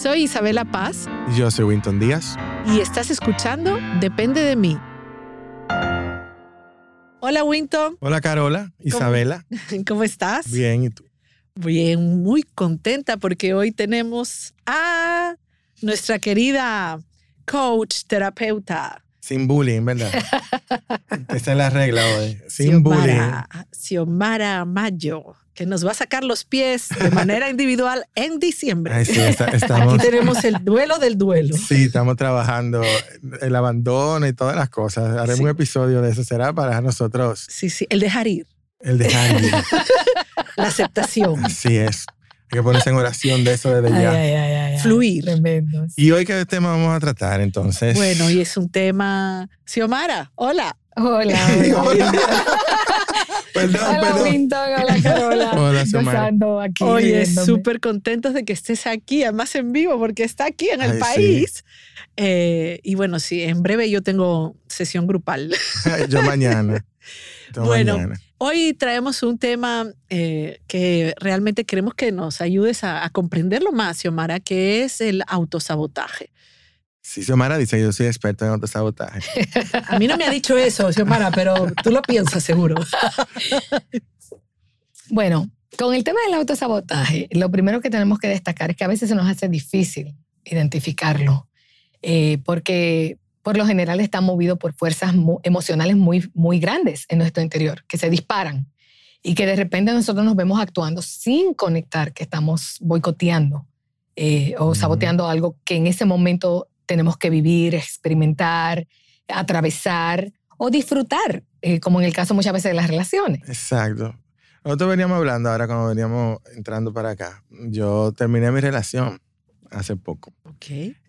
Soy Isabela Paz. Yo soy Winton Díaz. Y estás escuchando Depende de mí. Hola Winton. Hola Carola, Isabela. ¿Cómo estás? Bien, ¿y tú? Bien, muy contenta porque hoy tenemos a nuestra querida coach, terapeuta. Sin bullying, ¿verdad? Esa es la regla hoy. Sin bullying. Xiomara Mayo que nos va a sacar los pies de manera individual en diciembre. Ay, sí, estamos, Aquí tenemos el duelo del duelo. Sí, estamos trabajando el abandono y todas las cosas. Haremos un episodio de eso, será para nosotros. Sí, sí, el dejar ir. El dejar ir. La aceptación. Así es. Hay que ponerse en oración de eso desde ya. Ay, ay, ay, Fluir. Tremendo. Y hoy, ¿qué tema vamos a tratar entonces? Bueno, hoy es un tema. Xiomara, hola. Hola. hola. Perdón, hola, perdón. Winton, hola, Carola. Hola, Xiomara. aquí. Oye, súper contentos de que estés aquí, además en vivo, porque está aquí en el Ay, sí. país. Eh, y bueno, sí, en breve yo tengo sesión grupal. Yo mañana. Bueno, mañana. Hoy traemos un tema eh, que realmente queremos que nos ayudes a, a comprenderlo más, Xiomara, que es el autosabotaje. Sí, Xiomara dice que yo soy experto en autosabotaje. A mí no me ha dicho eso, Xiomara, pero tú lo piensas seguro. Bueno, con el tema del autosabotaje, lo primero que tenemos que destacar es que a veces se nos hace difícil identificarlo, eh, porque por lo general está movido por fuerzas mu- emocionales muy, muy grandes en nuestro interior, que se disparan y que de repente nosotros nos vemos actuando sin conectar que estamos boicoteando eh, o saboteando algo que en ese momento tenemos que vivir, experimentar, atravesar o disfrutar, eh, como en el caso muchas veces de las relaciones. Exacto. Nosotros veníamos hablando ahora cuando veníamos entrando para acá. Yo terminé mi relación hace poco. Ok.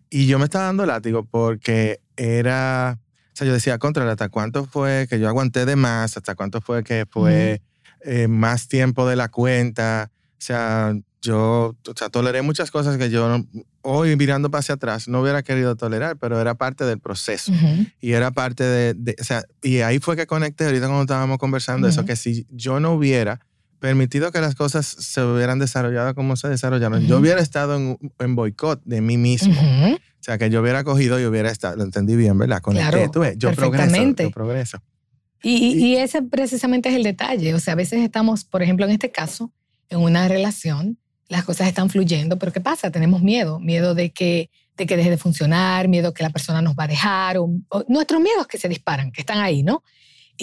Y yo me estaba dando látigo porque era, o sea, yo decía, contra, ¿hasta cuánto fue que yo aguanté de más? ¿Hasta cuánto fue que fue eh, más tiempo de la cuenta? O sea, yo, o sea, toleré muchas cosas que yo no- hoy mirando para hacia atrás no hubiera querido tolerar, pero era parte del proceso. Y era parte de, de- o sea, y ahí fue que conecté ahorita cuando estábamos conversando eso, que si yo no hubiera permitido que las cosas se hubieran desarrollado como se desarrollaron, yo Ujú. hubiera estado en, en boicot de mí mismo. Ujú. O sea, que yo hubiera cogido y hubiera estado, lo entendí bien, ¿verdad? Conecté, Claro, tú ves, yo progreso, yo progreso. Y, y- y ese precisamente es el detalle. O sea, a veces estamos, por ejemplo, en este caso, en una relación, las cosas están fluyendo, pero ¿qué pasa? Tenemos miedo, miedo de que, de que deje de funcionar, miedo que la persona nos va a dejar, o, o nuestros miedos que se disparan, que están ahí, ¿no?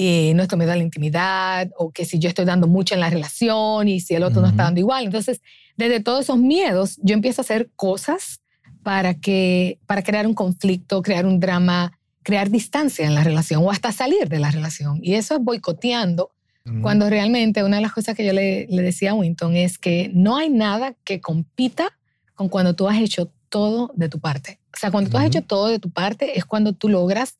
Y nuestro miedo a la intimidad, o que si yo estoy dando mucho en la relación y si el otro no está dando igual. Entonces, desde todos esos miedos, yo empiezo a hacer cosas para, que, para crear un conflicto, crear un drama, crear distancia en la relación o hasta salir de la relación. Y eso es boicoteando, Ujú. cuando realmente una de las cosas que yo le, le decía a Winton es que no hay nada que compita con cuando tú has hecho todo de tu parte. O sea, cuando tú has hecho todo de tu parte es cuando tú logras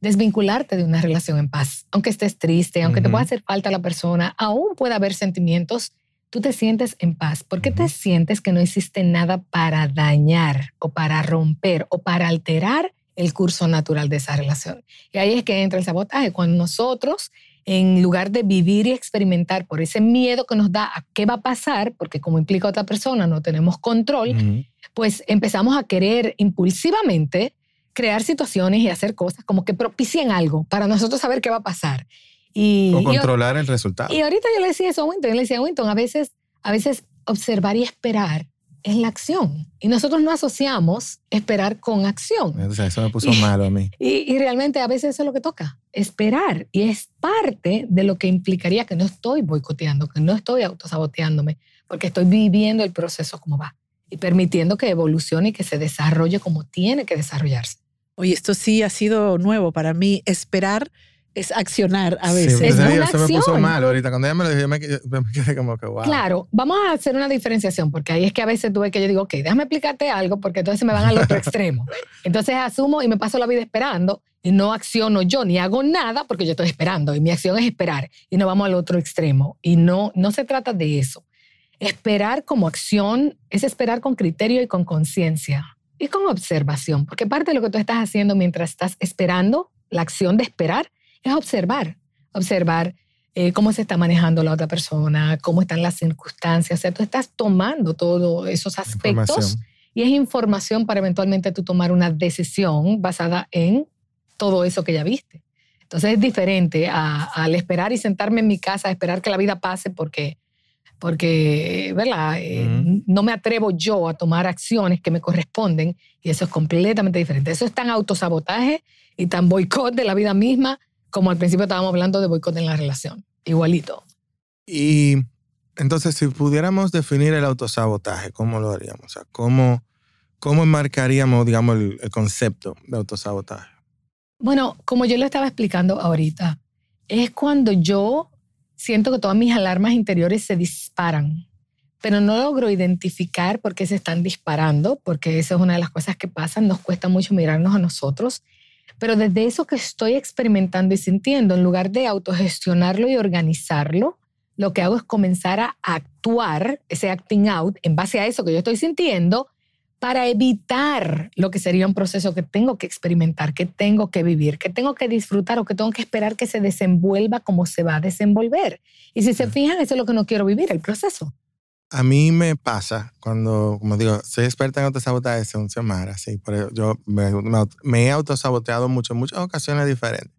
desvincularte de una relación en paz. Aunque estés triste, aunque te Ujú. pueda hacer falta la persona, aún puede haber sentimientos, tú te sientes en paz. porque te Ujú. sientes que no hiciste nada para dañar o para romper o para alterar el curso natural de esa relación? Y ahí es que entra el sabotaje, cuando nosotros, en lugar de vivir y experimentar por ese miedo que nos da a qué va a pasar, porque como implica otra persona, no tenemos control, pues empezamos a querer impulsivamente crear situaciones y hacer cosas como que propicien algo para nosotros saber qué va a pasar. Y, O y- controlar el resultado. y ahorita yo le decía eso a Winton, yo le decía a Winton, a veces, a veces observar y esperar es la acción. Y nosotros no asociamos esperar con acción. O sea, eso me puso malo a mí. Y, y realmente a veces eso es lo que toca, esperar. Y es parte de lo que implicaría que no estoy boicoteando, que no estoy autosaboteándome, porque estoy viviendo el proceso como va y permitiendo que evolucione y que se desarrolle como tiene que desarrollarse. Oye, esto sí ha sido nuevo para mí. Esperar es accionar a Sí, veces. Es eso una me puso mal ahorita. Cuando ella me lo dijo, yo me, quedé- me quedé como que, wow. Claro, vamos a hacer una diferenciación, porque ahí es que a veces tuve que yo digo, ok, déjame explicarte algo, porque entonces me van al otro extremo. Entonces asumo y me paso la vida esperando y no acciono yo ni hago nada porque yo estoy esperando y mi acción es esperar y no vamos al otro extremo. Y no, no se trata de eso. Esperar como acción es esperar con criterio y con conciencia y con observación, porque parte de lo que tú estás haciendo mientras estás esperando, la acción de esperar, es observar, observar eh, cómo se está manejando la otra persona, cómo están las circunstancias. O sea, tú estás tomando todos esos aspectos y es información para eventualmente tú tomar una decisión basada en todo eso que ya viste. Entonces es diferente al esperar y sentarme en mi casa, a esperar que la vida pase porque, porque ¿verdad? Eh, no me atrevo yo a tomar acciones que me corresponden y eso es completamente diferente. Eso es tan autosabotaje y tan boicot de la vida misma como al principio estábamos hablando de boicot en la relación. Igualito. Y entonces, si pudiéramos definir el autosabotaje, ¿cómo lo haríamos? O sea, ¿cómo, cómo enmarcaríamos, digamos, el, concepto de autosabotaje? Bueno, como yo le estaba explicando ahorita, es cuando yo siento que todas mis alarmas interiores se disparan, pero no logro identificar por qué se están disparando, porque esa es una de las cosas que pasan, nos cuesta mucho mirarnos a nosotros, pero desde eso que estoy experimentando y sintiendo, en lugar de autogestionarlo y organizarlo, lo que hago es comenzar a actuar, ese acting out, en base a eso que yo estoy sintiendo, para evitar lo que sería un proceso que tengo que experimentar, que tengo que vivir, que tengo que disfrutar o que tengo que esperar que se desenvuelva como se va a desenvolver. Y si se fijan, eso es lo que no quiero vivir, el proceso. A mí me pasa cuando, como digo, soy experta en autosabotaje según Xiomara, sí, por eso yo me, me he autosaboteado mucho en muchas ocasiones diferentes.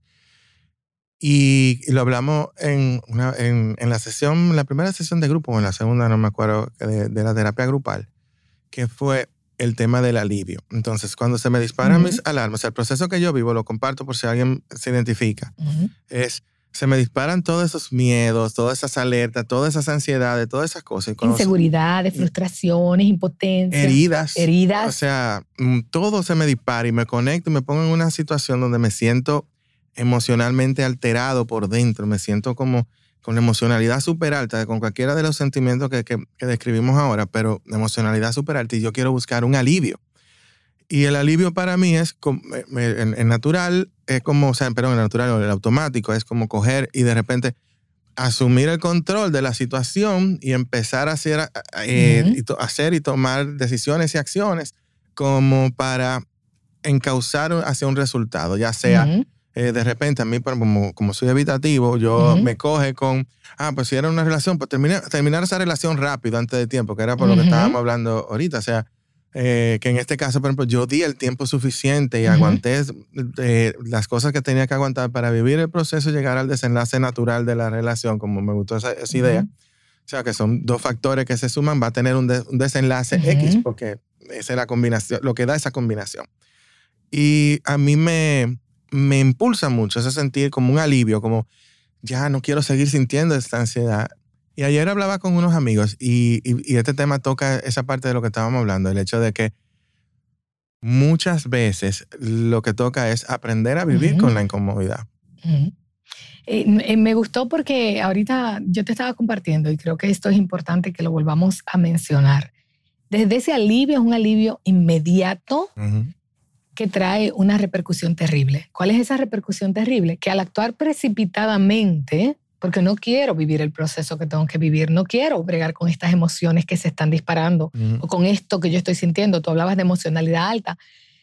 Y, lo hablamos en, una, en, en, la sesión, la primera sesión de grupo, o en la segunda, no me acuerdo, de, de, la terapia grupal, que fue el tema del alivio. Entonces, cuando se me disparan mis alarmas, el proceso que yo vivo, lo comparto por si alguien se identifica, es, se me disparan todos esos miedos, todas esas alertas, todas esas ansiedades, todas esas cosas. Inseguridades, frustraciones, impotencia. Heridas. Heridas. O sea, mm, todo se me dispara y me conecto y me pongo en una situación donde me siento emocionalmente alterado por dentro, me siento como con emocionalidad súper alta, con cualquiera de los sentimientos que, que, describimos ahora, pero emocionalidad súper alta y yo quiero buscar un alivio. Y el alivio para mí es, en, natural, es como, o sea, perdón, el natural o el automático, es como coger y de repente asumir el control de la situación y empezar a hacer, eh, y hacer y tomar decisiones y acciones como para encauzar hacia un resultado, ya sea... Eh, de repente a mí, como, como soy evitativo, yo me coge con, ah, pues si era una relación, pues terminar, terminar esa relación rápido antes de tiempo, que era por lo que estábamos hablando ahorita. O sea, eh, que en este caso, por ejemplo, yo di el tiempo suficiente y aguanté eh, las cosas que tenía que aguantar para vivir el proceso y llegar al desenlace natural de la relación, como me gustó esa, idea. O sea, que son dos factores que se suman, va a tener un, desenlace X, porque esa es la combinación, lo que da esa combinación. Y a mí me, me impulsa mucho ese sentir como un alivio, como ya no quiero seguir sintiendo esta ansiedad. Y ayer hablaba con unos amigos y, este tema toca esa parte de lo que estábamos hablando, el hecho de que muchas veces lo que toca es aprender a vivir con la incomodidad. Eh, eh, me gustó porque ahorita yo te estaba compartiendo y creo que esto es importante que lo volvamos a mencionar. Desde ese alivio es un alivio inmediato que trae una repercusión terrible. ¿Cuál es esa repercusión terrible? Que al actuar precipitadamente, porque no quiero vivir el proceso que tengo que vivir, no quiero bregar con estas emociones que se están disparando o con esto que yo estoy sintiendo. Tú hablabas de emocionalidad alta.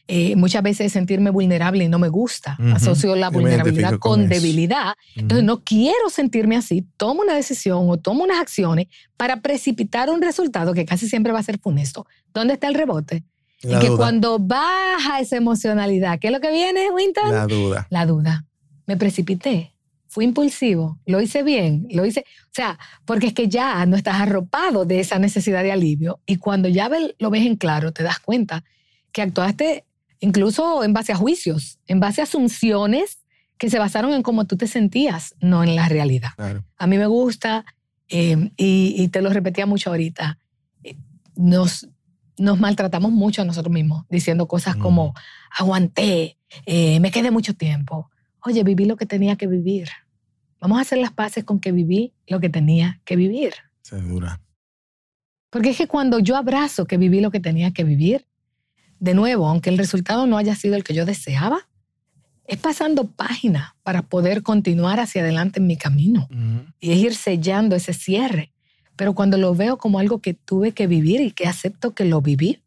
Eh, muchas veces sentirme vulnerable y no me gusta. Asocio la vulnerabilidad con, debilidad. Entonces no quiero sentirme así. Tomo una decisión o tomo unas acciones para precipitar un resultado que casi siempre va a ser funesto. ¿Dónde está el rebote? Y que cuando baja esa emocionalidad, ¿qué es lo que viene, Winton? La duda. La duda. Me precipité, fui impulsivo, lo hice bien, lo hice, o sea, porque es que ya no estás arropado de esa necesidad de alivio y cuando ya lo ves en claro, te das cuenta que actuaste incluso en base a juicios, en base a asunciones que se basaron en cómo tú te sentías, no en la realidad. A mí me gusta, eh, y, y, te lo repetía mucho ahorita, eh, nos, nos maltratamos mucho a nosotros mismos, diciendo cosas como, aguanté, eh, me quedé mucho tiempo. Oye, viví lo que tenía que vivir. Vamos a hacer las paces con que viví lo que tenía que vivir. Se dura. Porque es que cuando yo abrazo que viví lo que tenía que vivir, de nuevo, aunque el resultado no haya sido el que yo deseaba, es pasando página para poder continuar hacia adelante en mi camino. Y es ir sellando ese cierre pero cuando lo veo como algo que tuve que vivir y que acepto que lo viví,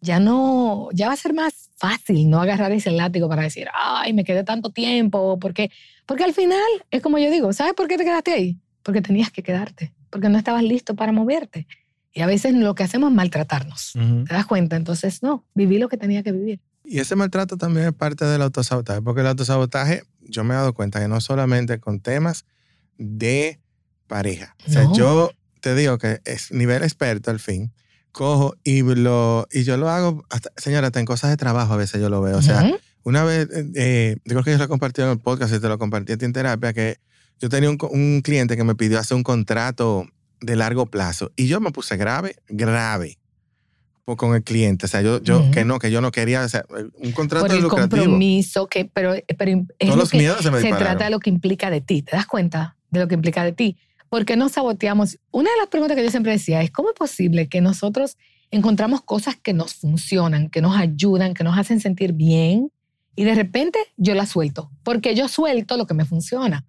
ya no, ya va a ser más fácil no agarrar ese látigo para decir, ay, me quedé tanto tiempo, porque, porque al final es como yo digo, ¿sabes por qué te quedaste ahí? Porque tenías que quedarte, porque no estabas listo para moverte. Y a veces lo que hacemos es maltratarnos. Ujú. ¿Te das cuenta? Entonces, no, viví lo que tenía que vivir. Y ese maltrato también es parte del autosabotaje, porque el autosabotaje, yo me he dado cuenta que no solamente con temas de pareja. O sea, yo te digo que es nivel experto al fin, cojo y, lo, y yo lo hago, hasta, señora, hasta en cosas de trabajo a veces yo lo veo. O sea, Ujú. una vez, eh, eh, yo creo que yo lo compartí en el podcast y te lo compartí a ti en terapia, que yo tenía un, un cliente que me pidió hacer un contrato de largo plazo y yo me puse grave, grave con el cliente. O sea, yo, yo Ujú. que no, que yo no quería, o sea, un contrato Por el lucrativo. compromiso, que, pero, pero es Todos lo los que miedos se me se trata de lo que implica de ti. ¿Te das cuenta de lo que implica de ti? ¿Por qué nos saboteamos? Una de las preguntas que yo siempre decía es, ¿cómo es posible que nosotros encontramos cosas que nos funcionan, que nos ayudan, que nos hacen sentir bien y de repente yo las suelto? Porque yo suelto lo que me funciona.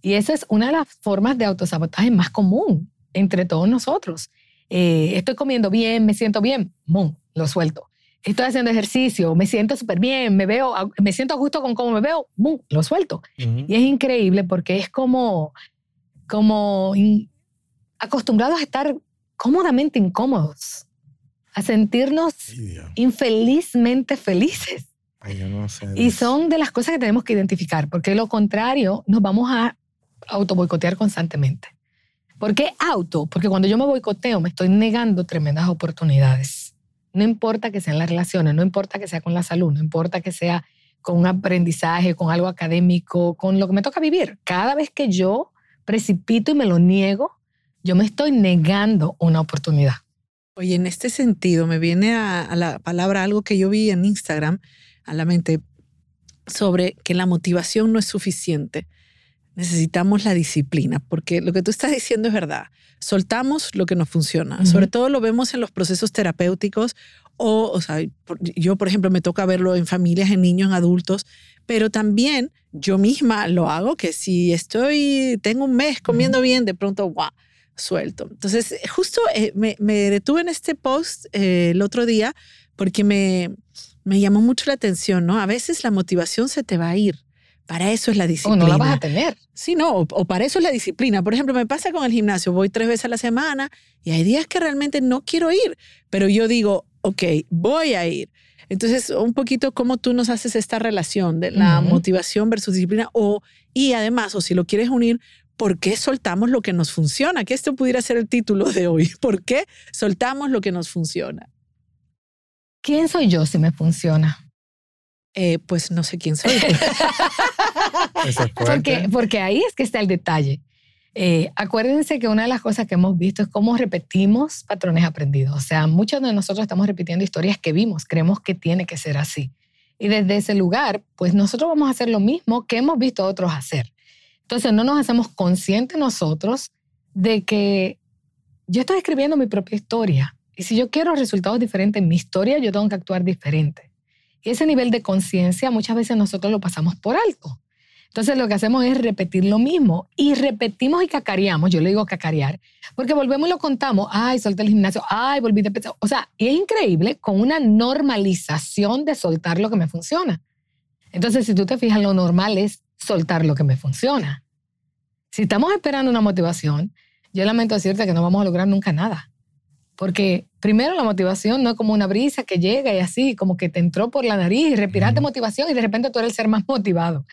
Y esa es una de las formas de autosabotaje más común entre todos nosotros. Eh, estoy comiendo bien, me siento bien, ¡mum! lo suelto. Estoy haciendo ejercicio, me siento súper bien, me veo, me siento a gusto con cómo me veo, ¡mum! lo suelto. Ujú. Y es increíble porque es como, como in- acostumbrados a estar cómodamente incómodos, a sentirnos Dios. infelizmente felices. Ay, yo no sé. Y son de las cosas que tenemos que identificar, porque lo contrario nos vamos a auto boicotear constantemente. ¿Por qué auto? Porque cuando yo me boicoteo me estoy negando tremendas oportunidades. No importa que sean las relaciones, no importa que sea con la salud, no importa que sea con un aprendizaje, con algo académico, con lo que me toca vivir. Cada vez que yo precipito y me lo niego, yo me estoy negando una oportunidad. Oye, en este sentido, me viene a, a la palabra algo que yo vi en Instagram, a la mente, sobre que la motivación no es suficiente. Necesitamos la disciplina, porque lo que tú estás diciendo es verdad. Soltamos lo que nos funciona. Sobre todo lo vemos en los procesos terapéuticos o, o sea, yo, por ejemplo, me toca verlo en familias, en niños, en adultos, pero también yo misma lo hago, que si estoy, tengo un mes comiendo bien, de pronto, guau, suelto. Entonces, justo eh, me, me detuve en este post eh, el otro día porque me, me llamó mucho la atención, ¿no? A veces la motivación se te va a ir. Para eso es la O disciplina. no la vas a tener. Sí, no, o, o para eso es la disciplina. Por ejemplo, me pasa con el gimnasio, voy tres veces a la semana y hay días que realmente no quiero ir, pero yo digo, ok, voy a ir. Entonces, un poquito cómo tú nos haces esta relación de la motivación versus disciplina o, y además, o si lo quieres unir, ¿por qué soltamos lo que nos funciona? Que esto pudiera ser el título de hoy. ¿Por qué soltamos lo que nos funciona? ¿Quién soy yo si me funciona? Eh, pues no sé quién soy. Es. Porque, porque ahí es que está el detalle. Eh, acuérdense que una de las cosas que hemos visto es cómo repetimos patrones aprendidos. O sea, muchos de nosotros estamos repitiendo historias que vimos, creemos que tiene que ser así. Y desde ese lugar, pues nosotros vamos a hacer lo mismo que hemos visto a otros hacer. Entonces no nos hacemos conscientes nosotros de que yo estoy escribiendo mi propia historia. Y si yo quiero resultados diferentes en mi historia, yo tengo que actuar diferente. Y ese nivel de conciencia muchas veces nosotros lo pasamos por alto. Entonces lo que hacemos es repetir lo mismo y repetimos y cacareamos, yo le digo cacarear, porque volvemos y lo contamos, ay, solté el gimnasio, ay, volví de pesar. O sea, y es increíble con una normalización de soltar lo que me funciona. Entonces, si tú te fijas, lo normal es soltar lo que me funciona. Si estamos esperando una motivación, yo lamento decirte que no vamos a lograr nunca nada. Porque primero la motivación no es como una brisa que llega y así, como que te entró por la nariz y respiraste motivación y de repente tú eres el ser más motivado.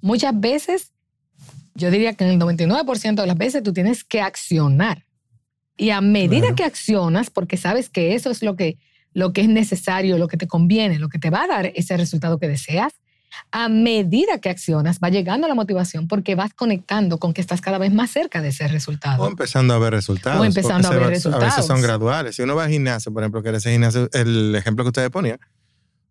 Muchas veces, yo diría que en el 99% de las veces tú tienes que accionar. Y a medida Claro. que accionas, porque sabes que eso es lo que, lo que es necesario, lo que te conviene, lo que te va a dar ese resultado que deseas, a medida que accionas va llegando la motivación porque vas conectando con que estás cada vez más cerca de ese resultado. O empezando a ver resultados. O empezando a ver va- A resultados. veces son graduales. Si uno va al gimnasio, por ejemplo, que era ese gimnasio, el ejemplo que ustedes ponían,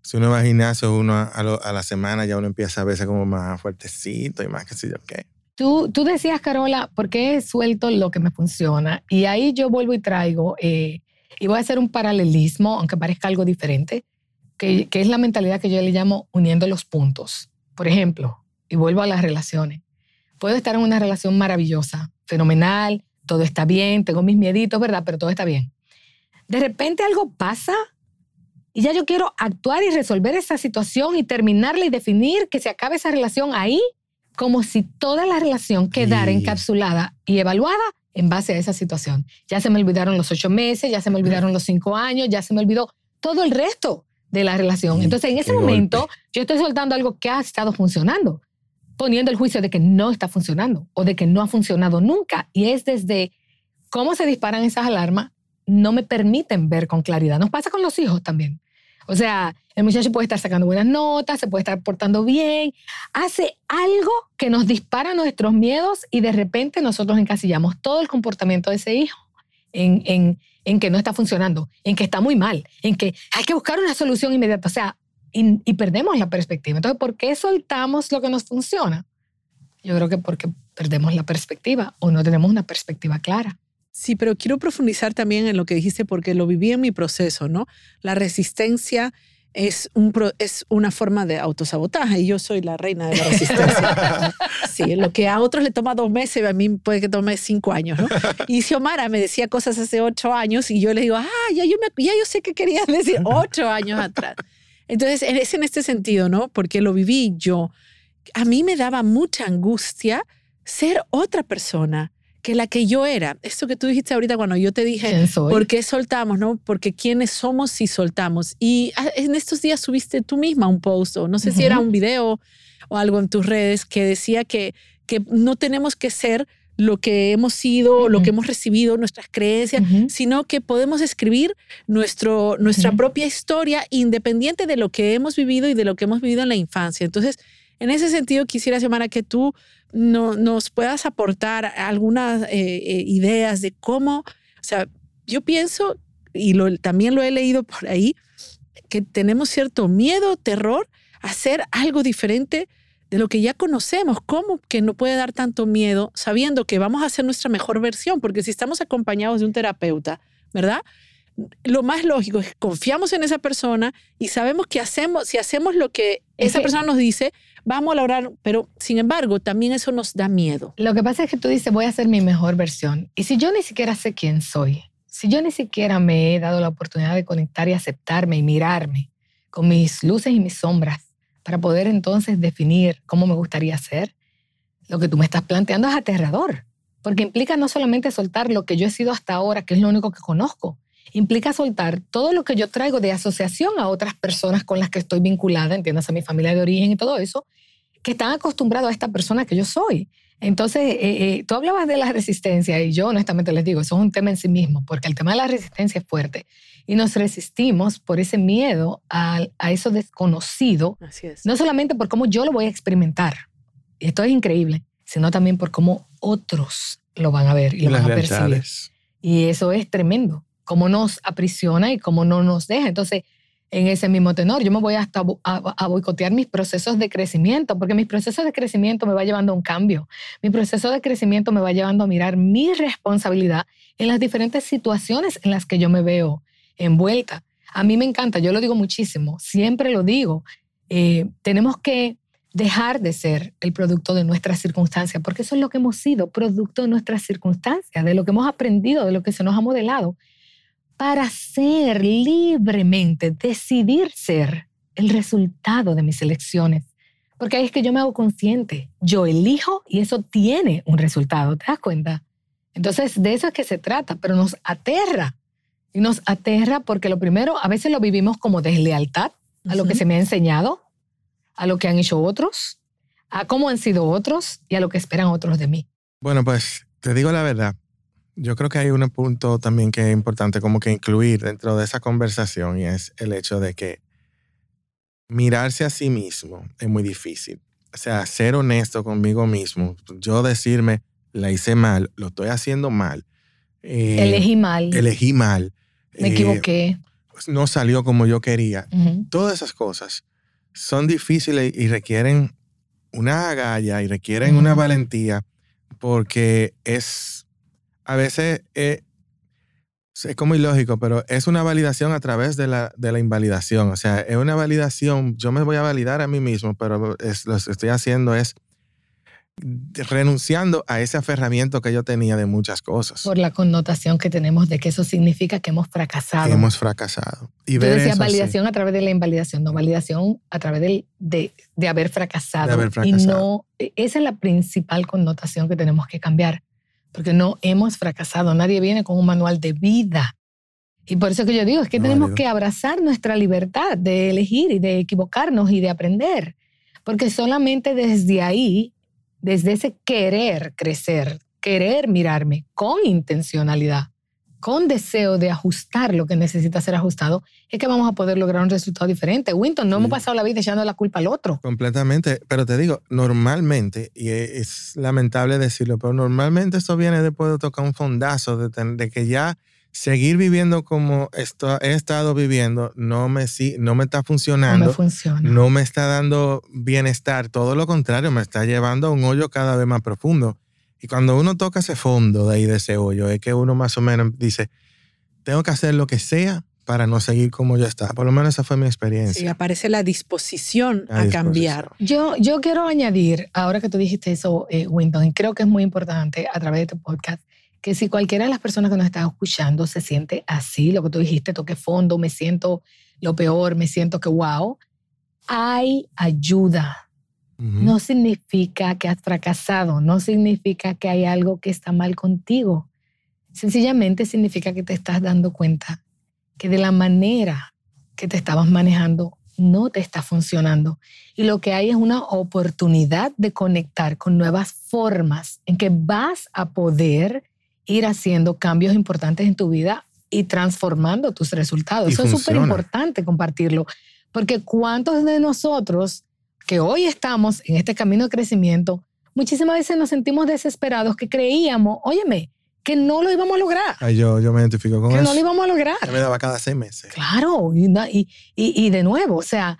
si uno va al gimnasio, uno a, lo- a la semana ya uno empieza a verse como más fuertecito y más que sé yo qué. Tú, tú decías, Carola, ¿por qué suelto lo que me funciona? Y ahí yo vuelvo y traigo, eh, y voy a hacer un paralelismo, aunque parezca algo diferente, que, que es la mentalidad que yo le llamo uniendo los puntos. Por ejemplo, y vuelvo a las relaciones. Puedo estar en una relación maravillosa, fenomenal, todo está bien, tengo mis mieditos, ¿verdad? Pero todo está bien. De repente algo pasa y ya yo quiero actuar y resolver esa situación y terminarla y definir que se acabe esa relación ahí como si toda la relación quedara encapsulada y evaluada en base a esa situación. Ya se me olvidaron los ocho meses, ya se me olvidaron los cinco años, ya se me olvidó todo el resto de la relación. Entonces, en ese momento, yo estoy soltando algo que ha estado funcionando, poniendo el juicio de que no está funcionando o de que no ha funcionado nunca. Y es desde cómo se disparan esas alarmas, no me permiten ver con claridad. Nos pasa con los hijos también. O sea, el muchacho puede estar sacando buenas notas, se puede estar portando bien, hace algo que nos dispara nuestros miedos y de repente nosotros encasillamos todo el comportamiento de ese hijo en, en, en que no está funcionando, en que está muy mal, en que hay que buscar una solución inmediata. O sea, y, perdemos la perspectiva. Entonces, ¿por qué soltamos lo que nos funciona? Yo creo que porque perdemos la perspectiva o no tenemos una perspectiva clara. Sí, pero quiero profundizar también en lo que dijiste porque lo viví en mi proceso, ¿no? La resistencia es, un, es una forma de autosabotaje y yo soy la reina de la resistencia. sí, lo que a otros le toma dos meses, a mí puede que tome cinco años, ¿no? Y Xiomara me decía cosas hace ocho años y yo le digo, ah, ya yo, me, ya yo sé qué querías decir ocho años atrás. Entonces, es en este sentido, ¿no? Porque lo viví yo. A mí me daba mucha angustia ser otra persona que la que yo era. Esto que tú dijiste ahorita cuando yo te dije, ¿por qué soltamos? ¿no? Porque quiénes somos si soltamos. Y ah, en estos días subiste tú misma un post, o no sé si era un video o algo en tus redes, que decía que, que no tenemos que ser lo que hemos sido, lo que hemos recibido, nuestras creencias, sino que podemos escribir nuestro, nuestra propia historia independiente de lo que hemos vivido y de lo que hemos vivido en la infancia. Entonces, en ese sentido, quisiera, Semana, que tú no, nos puedas aportar algunas eh, eh, ideas de cómo, o sea, yo pienso, y lo, también lo he leído por ahí, que tenemos cierto miedo, terror a hacer algo diferente de lo que ya conocemos. ¿Cómo que no puede dar tanto miedo sabiendo que vamos a hacer nuestra mejor versión? Porque si estamos acompañados de un terapeuta, ¿verdad? Lo más lógico es que confiamos en esa persona y sabemos que hacemos, si hacemos lo que esa persona nos dice, vamos a lograr, pero sin embargo, también eso nos da miedo. Lo que pasa es que tú dices, voy a hacer mi mejor versión. Y si yo ni siquiera sé quién soy, si yo ni siquiera me he dado la oportunidad de conectar y aceptarme y mirarme con mis luces y mis sombras para poder entonces definir cómo me gustaría ser, lo que tú me estás planteando es aterrador, porque implica no solamente soltar lo que yo he sido hasta ahora, que es lo único que conozco, implica soltar todo lo que yo traigo de asociación a otras personas con las que estoy vinculada, entiendas a mi familia de origen y todo eso, que están acostumbrados a esta persona que yo soy. Entonces, eh, eh, tú hablabas de la resistencia y yo honestamente les digo, eso es un tema en sí mismo, porque el tema de la resistencia es fuerte y nos resistimos por ese miedo a, a eso desconocido, Así es. no solamente por cómo yo lo voy a experimentar, y esto es increíble, sino también por cómo otros lo van a ver y, lo van a percibir. Y eso es tremendo, cómo nos aprisiona y cómo no nos deja. Entonces, en ese mismo tenor, yo me voy hasta a, boicotear mis procesos de crecimiento, porque mis procesos de crecimiento me va llevando a un cambio. Mi proceso de crecimiento me va llevando a mirar mi responsabilidad en las diferentes situaciones en las que yo me veo envuelta. A mí me encanta, yo lo digo muchísimo, siempre lo digo, eh, tenemos que dejar de ser el producto de nuestras circunstancias, porque eso es lo que hemos sido, producto de nuestras circunstancias, de lo que hemos aprendido, de lo que se nos ha modelado para ser libremente, decidir ser el resultado de mis elecciones. Porque ahí es que yo me hago consciente. Yo elijo y eso tiene un resultado, ¿te das cuenta? Entonces, de eso es que se trata, pero nos aterra. Y nos aterra porque lo primero, a veces lo vivimos como deslealtad a lo que se me ha enseñado, a lo que han hecho otros, a cómo han sido otros y a lo que esperan otros de mí. Bueno, pues te digo la verdad, yo creo que hay un punto también que es importante como que incluir dentro de esa conversación y es el hecho de que mirarse a sí mismo es muy difícil. O sea, ser honesto conmigo mismo, yo decirme, la hice mal, lo estoy haciendo mal. Eh, elegí mal. Elegí mal. Me eh, equivoqué. No salió como yo quería. Uh -huh. Todas esas cosas son difíciles y requieren una agalla y requieren uh -huh. una valentía porque es a veces eh, es como ilógico, pero es una validación a través de la, de la invalidación. O sea, es una validación, yo me voy a validar a mí mismo, pero es, lo que estoy haciendo es renunciando a ese aferramiento que yo tenía de muchas cosas. Por la connotación que tenemos de que eso significa que hemos fracasado. Que hemos fracasado. Y Tú decías validación a través de la invalidación, no validación a través de, de, de, haber fracasado. De haber fracasado. Y no, esa es la principal connotación que tenemos que cambiar porque no hemos fracasado. Nadie viene con un manual de vida. Y por eso que yo digo, es que tenemos que abrazar nuestra libertad de elegir y de equivocarnos y de aprender. Porque solamente desde ahí, desde ese querer crecer, querer mirarme con intencionalidad, con deseo de ajustar lo que necesita ser ajustado, es que vamos a poder lograr un resultado diferente. Winton, no hemos pasado la vida echando la culpa al otro. Completamente, pero te digo, normalmente, y es lamentable decirlo, pero normalmente esto viene después de tocar un fondazo, de, que ya seguir viviendo como esto, he estado viviendo no me, no me está funcionando. No me funciona. No me está dando bienestar, todo lo contrario, me está llevando a un hoyo cada vez más profundo. Y cuando uno toca ese fondo de ahí de ese hoyo, es que uno más o menos dice, tengo que hacer lo que sea para no seguir como yo estaba. Por lo menos esa fue mi experiencia. Sí, aparece la disposición a cambiar. Yo, yo quiero añadir, ahora que tú dijiste eso, eh, Winton, y creo que es muy importante a través de tu podcast, que si cualquiera de las personas que nos está escuchando se siente así, lo que tú dijiste, toque fondo, me siento lo peor, me siento que wow, hay ayuda no significa que has fracasado, no significa que hay algo que está mal contigo. Sencillamente significa que te estás dando cuenta que de la manera que te estabas manejando no te está funcionando. Y lo que hay es una oportunidad de conectar con nuevas formas en que vas a poder ir haciendo cambios importantes en tu vida y transformando tus resultados. Eso es súper importante compartirlo, porque ¿cuántos de nosotros que hoy estamos en este camino de crecimiento, muchísimas veces nos sentimos desesperados que creíamos, óyeme, que no lo íbamos a lograr. Ay, yo, yo me identifico con eso. Que no lo íbamos a lograr. Que me daba cada seis meses. Claro, y, y, y, de nuevo, o sea,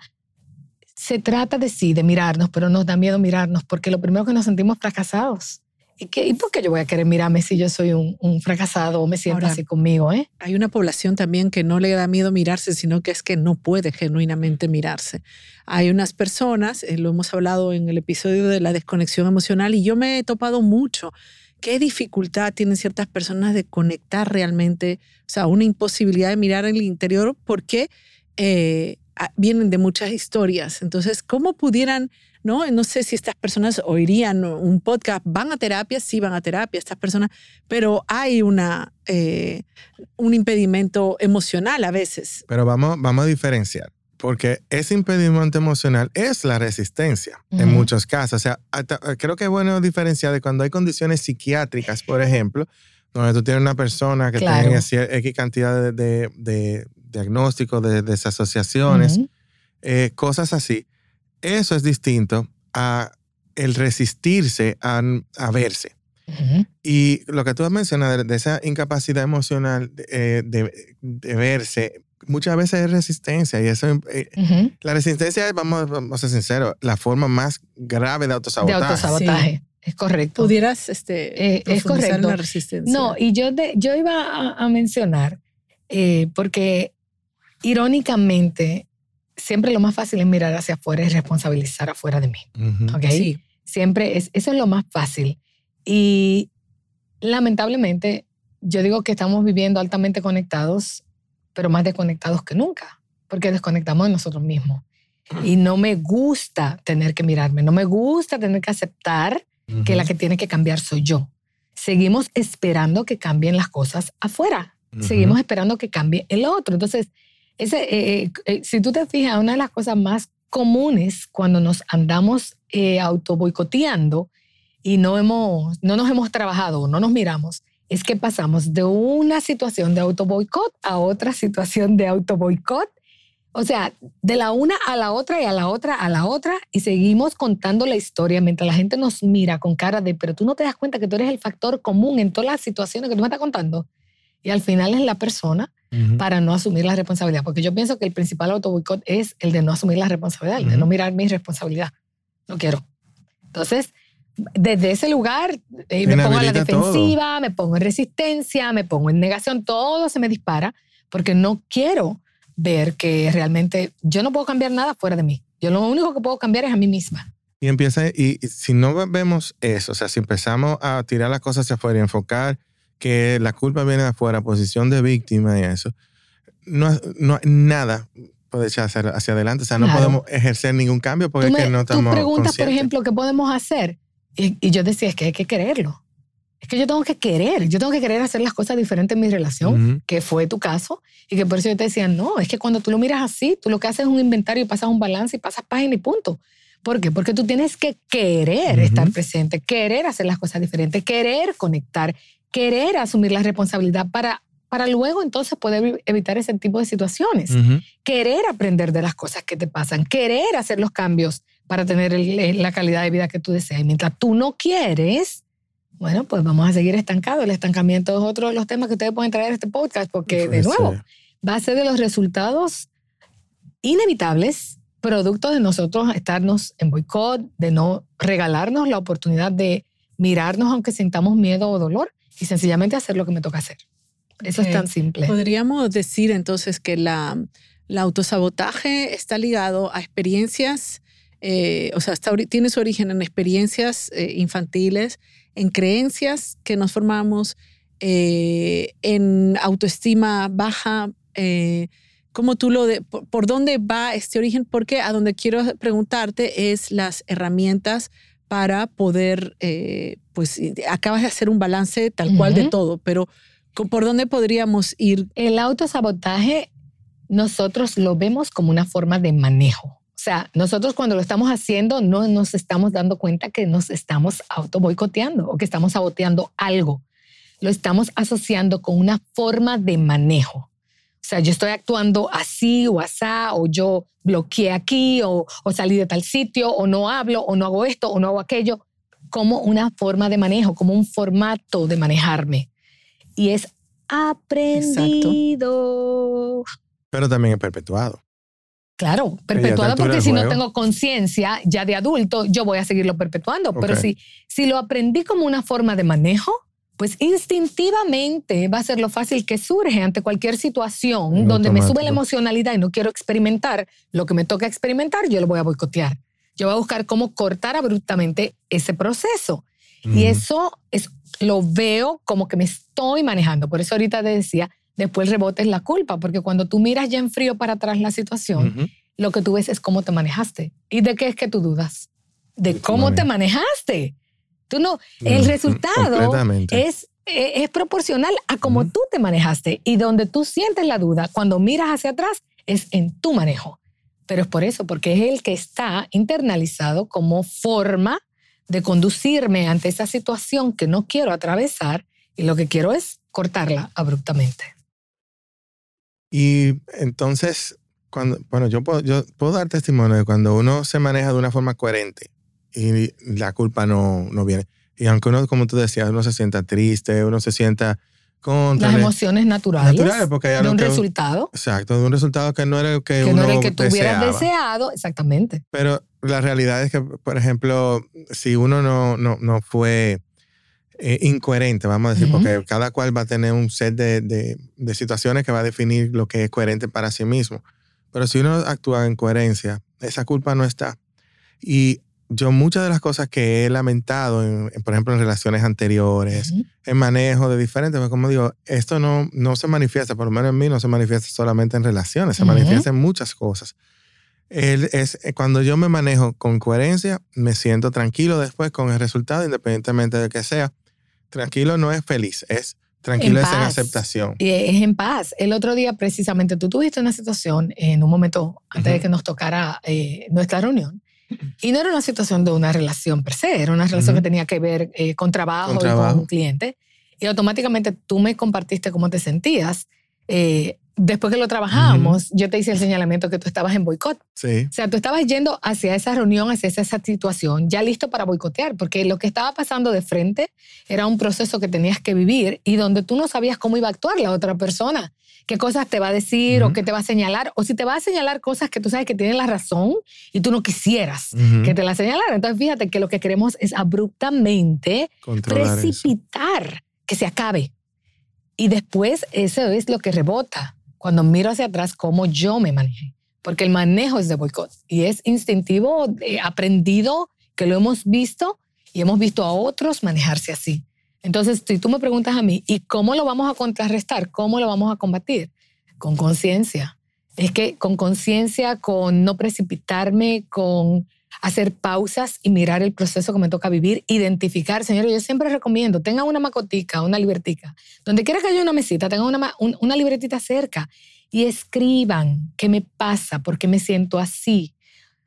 se trata de sí, de mirarnos, pero nos da miedo mirarnos porque lo primero que nos sentimos fracasados. ¿Y, por qué yo voy a querer mirarme si yo soy un, fracasado o me siento así conmigo? ¿eh? Hay una población también que no le da miedo mirarse, sino que es que no puede genuinamente mirarse. Hay unas personas, eh, lo hemos hablado en el episodio de la desconexión emocional, y yo me he topado mucho. ¿Qué dificultad tienen ciertas personas de conectar realmente? O sea, una imposibilidad de mirar el interior porque eh, vienen de muchas historias. Entonces, ¿cómo pudieran ¿no? No sé si estas personas oirían un podcast, van a terapia, sí van a terapia estas personas, pero hay una, eh, un impedimento emocional a veces. Pero vamos, vamos a diferenciar. Porque ese impedimento emocional es la resistencia en muchos casos. O sea, creo que es bueno diferenciar de cuando hay condiciones psiquiátricas, por ejemplo, donde tú tienes una persona que tiene X cantidad de, diagnósticos, de desasociaciones, eh, cosas así eso es distinto a el resistirse a, verse. Y lo que tú has mencionado de, esa incapacidad emocional eh, de, verse, muchas veces es resistencia. Y eso, eh, la resistencia es, vamos, a ser sinceros, la forma más grave de autosabotaje. De autosabotaje. Es correcto. Pudieras este, eh, es correcto. la resistencia. No, y yo, yo iba a, mencionar, porque irónicamente, siempre lo más fácil es mirar hacia afuera y responsabilizar afuera de mí. Sí. Siempre es, eso es lo más fácil. Y lamentablemente, yo digo que estamos viviendo altamente conectados, pero más desconectados que nunca, porque desconectamos de nosotros mismos. Y no me gusta tener que mirarme, no me gusta tener que aceptar que la que tiene que cambiar soy yo. Seguimos esperando que cambien las cosas afuera. Seguimos esperando que cambie el otro. Entonces, ese, eh, eh, eh, si tú te fijas, una de las cosas más comunes cuando nos andamos boicoteando y no, hemos, no nos hemos trabajado no nos miramos, es que pasamos de una situación de auto boicot a otra situación de auto boicot. O sea, de la una a la otra y a la otra a la otra y seguimos contando la historia mientras la gente nos mira con cara de, pero tú no te das cuenta que tú eres el factor común en todas las situaciones que tú me estás contando. Y al final es la persona para no asumir la responsabilidad. Porque yo pienso que el principal autoboicot es el de no asumir la responsabilidad, el de no mirar mi responsabilidad. No quiero. Entonces, desde ese lugar eh, me pongo a la defensiva, me pongo en resistencia, me pongo en negación, todo se me dispara porque no quiero ver que realmente yo no puedo cambiar nada fuera de mí. Yo lo único que puedo cambiar es a mí misma. Y empieza, y, y si no vemos eso, o sea, si empezamos a tirar las cosas hacia afuera y enfocar que la culpa viene de afuera, posición de víctima y eso, no, no nada puede echar hacia, adelante. O sea, no podemos ejercer ningún cambio porque es que no estamos. Tú preguntas, por ejemplo, ¿qué podemos hacer? Y, yo decía, es que hay que quererlo. Es que yo tengo que querer, yo tengo que querer hacer las cosas diferentes en mi relación, Ujú. que fue tu caso, y que por eso yo te decía, no, es que cuando tú lo miras así, tú lo que haces es un inventario y pasas un balance y pasas página y punto. ¿Por qué? Porque tú tienes que querer Ujú. estar presente, querer hacer las cosas diferentes, querer conectar, querer asumir la responsabilidad para, para luego entonces poder evitar ese tipo de situaciones querer aprender de las cosas que te pasan, querer hacer los cambios para tener el- la calidad de vida que tú deseas. Y mientras tú no quieres, bueno, pues vamos a seguir estancados. El estancamiento es otro de los temas que ustedes pueden traer a este podcast, porque de Pues, nuevo, eh, va a ser de los resultados inevitables, producto de nosotros estarnos en boicot, de no regalarnos la oportunidad de mirarnos aunque sintamos miedo o dolor y sencillamente hacer lo que me toca hacer. Eso Ok. es tan simple. Podríamos decir entonces que la, la autosabotaje está ligado a experiencias, eh, o sea, está tiene su origen en experiencias eh, infantiles, en creencias que nos formamos, eh, en autoestima baja. Eh, ¿Cómo tú lo de, por, por dónde va este origen? Porque a donde quiero preguntarte es las herramientas para poder, eh, pues acabas de hacer un balance tal cual de Ujú. todo, pero ¿co- ¿por dónde podríamos ir El autosabotaje nosotros lo vemos como una forma de manejo. O sea, nosotros cuando lo estamos haciendo no nos estamos dando cuenta que nos estamos auto boicoteando o que estamos saboteando algo. Lo estamos asociando con una forma de manejo. O sea, yo estoy actuando así o asá, o yo bloqueé aquí, o, o salí de tal sitio, o no hablo, o no hago esto, o no hago aquello, como una forma de manejo, como un formato de manejarme. Y es aprendido. Pero también es perpetuado. Claro, perpetuado porque si no tengo conciencia ya de adulto, yo voy a seguirlo perpetuando. Pero si, si lo aprendí como una forma de manejo, pues instintivamente va a ser lo fácil que surge ante cualquier situación donde me sube la emocionalidad y no quiero experimentar lo que me toca experimentar, yo lo voy a boicotear. Yo voy a buscar cómo cortar abruptamente ese proceso. Y eso es, lo veo como que me estoy manejando. Por eso ahorita te decía, después el rebote es la culpa, porque cuando tú miras ya en frío para atrás la situación, lo que tú ves es cómo te manejaste. ¿Y de qué es que tú dudas? De cómo te manejaste. Tú no, el Mm, resultado es, eh, es proporcional a cómo tú te manejaste. Y donde tú sientes la duda, cuando miras hacia atrás, es en tu manejo. Pero es por eso, porque es el que está internalizado como forma de conducirme ante esa situación que no quiero atravesar y lo que quiero es cortarla abruptamente. Y entonces, cuando, bueno, yo puedo, yo puedo dar testimonio de cuando uno se maneja de una forma coherente y la culpa no, no viene. Y aunque uno, como tú decías, uno se sienta triste, uno se sienta contra. Las emociones naturales, naturales, porque hay de un que- resultado Exacto, de un resultado que no era el que, que uno no era el que tú hubieras deseado, exactamente. Pero la realidad es que, por ejemplo, si uno no, no, no fue eh, incoherente, vamos a decir, porque cada cual va a tener un set de, de- de situaciones que va a definir lo que es coherente para sí mismo. Pero si uno actúa en coherencia, esa culpa no está. Y yo muchas de las cosas que he lamentado, en- en, por ejemplo, en relaciones anteriores, Ujú. en manejo de diferentes, pues como digo, esto no, no se manifiesta, por lo menos en mí, no se manifiesta solamente en relaciones, se Ujú. manifiesta en muchas cosas. El- es, eh, cuando yo me manejo con coherencia, me siento tranquilo después con el resultado, independientemente de que sea. Tranquilo no es feliz, es tranquilo En es en aceptación. Y es en paz. El otro día, precisamente, tú tuviste una situación en un momento antes de Ujú. que nos tocara eh, nuestra reunión. Y no era una situación de una relación per se, era una relación Ujú. que tenía que ver eh, con trabajo Con y trabajo. con un cliente. Y automáticamente tú me compartiste cómo te sentías. Eh, después que lo trabajamos, yo te hice el señalamiento que tú estabas en boicot. Sí. O sea, tú estabas yendo hacia esa reunión, hacia esa situación, ya listo para boicotear, porque lo que estaba pasando de frente era un proceso que tenías que vivir y donde tú no sabías cómo iba a actuar la otra persona, qué cosas te va a decir o qué te va a señalar, o si te va a señalar cosas que tú sabes que tienen la razón y tú no quisieras que te la señalaran. Entonces, fíjate que lo que queremos es abruptamente Controlar eso. precipitar, que se acabe. Y después eso es lo que rebota cuando miro hacia atrás cómo yo me manejé. Porque el manejo es de boicot y es instintivo, eh, aprendido, que lo hemos visto y hemos visto a otros manejarse así. Entonces, si tú me preguntas a mí, ¿y cómo lo vamos a contrarrestar? ¿Cómo lo vamos a combatir? Con conciencia. Es que con conciencia, con no precipitarme, con hacer pausas y mirar el proceso que me toca vivir, identificar. Señores, yo siempre recomiendo, tengan una macotica, una libertica, donde quiera que haya una mesita, tengan una, una libretita cerca y escriban qué me pasa, por qué me siento así.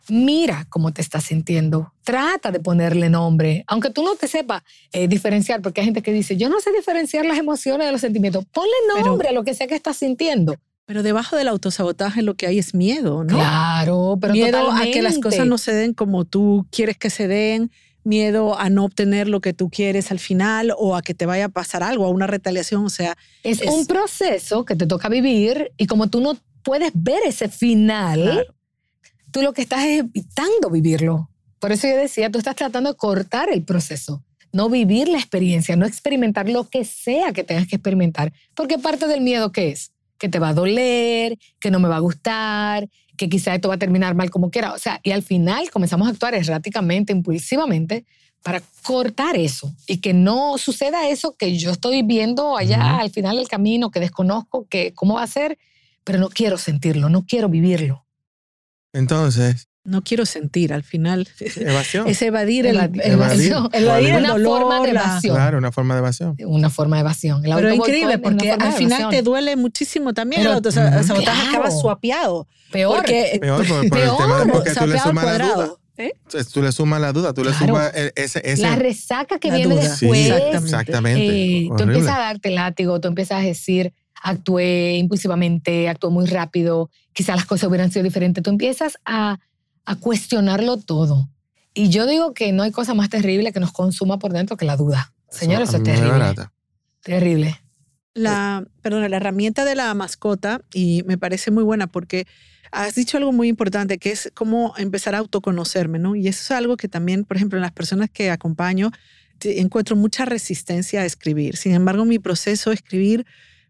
Mira cómo te estás sintiendo. Trata de ponerle nombre, aunque tú no te sepas eh, diferenciar, porque hay gente que dice, yo no sé diferenciar las emociones de los sentimientos. Ponle nombre a lo que sea que estás sintiendo. Pero debajo del autosabotaje lo que hay es miedo, ¿no? Claro, pero miedo a que las cosas no se den como tú quieres que se den, miedo a no obtener lo que tú quieres al final o a que te vaya a pasar algo, a una retaliación, o sea, es, un proceso que te toca vivir y como tú no puedes ver ese final, tú lo que estás es evitando vivirlo. Por eso yo decía, tú estás tratando de cortar el proceso, no vivir la experiencia, no experimentar lo que sea que tengas que experimentar, porque parte del miedo qué es que te va a doler, que no me va a gustar, que quizá esto va a terminar mal como quiera. O sea, y al final comenzamos a actuar erráticamente, impulsivamente, para cortar eso y que no suceda eso que yo estoy viendo allá al final del camino, que desconozco que cómo va a ser, pero no quiero sentirlo, no quiero vivirlo. Entonces, no quiero sentir al final. Evasión. Es evadir el, evadir. evadir una forma de evasión. Claro, una forma de evasión. Una forma de evasión. Pero es increíble porque al final te duele muchísimo también. el autosabotaje claro. acaba suapeado. Peor. Porque, peor por, por el tema de porque tú le sumas la duda. ¿Eh? Tú le sumas la duda, tú le sumas ese, ese, La resaca que viene después. Sí, exactamente. Eh, tú empiezas a darte látigo, tú empiezas a decir, actué impulsivamente, actué muy rápido, quizás las cosas hubieran sido diferentes. Tú empiezas a a cuestionarlo todo. Y yo digo que no hay cosa más terrible que nos consuma por dentro que la duda. Señores, eso, es terrible. Terrible. La, perdón, la herramienta de la mascota, y me parece muy buena porque has dicho algo muy importante, que es cómo empezar a autoconocerme, ¿no? Y eso es algo que también, por ejemplo, en las personas que acompaño, encuentro mucha resistencia a escribir. Sin embargo, mi proceso de escribir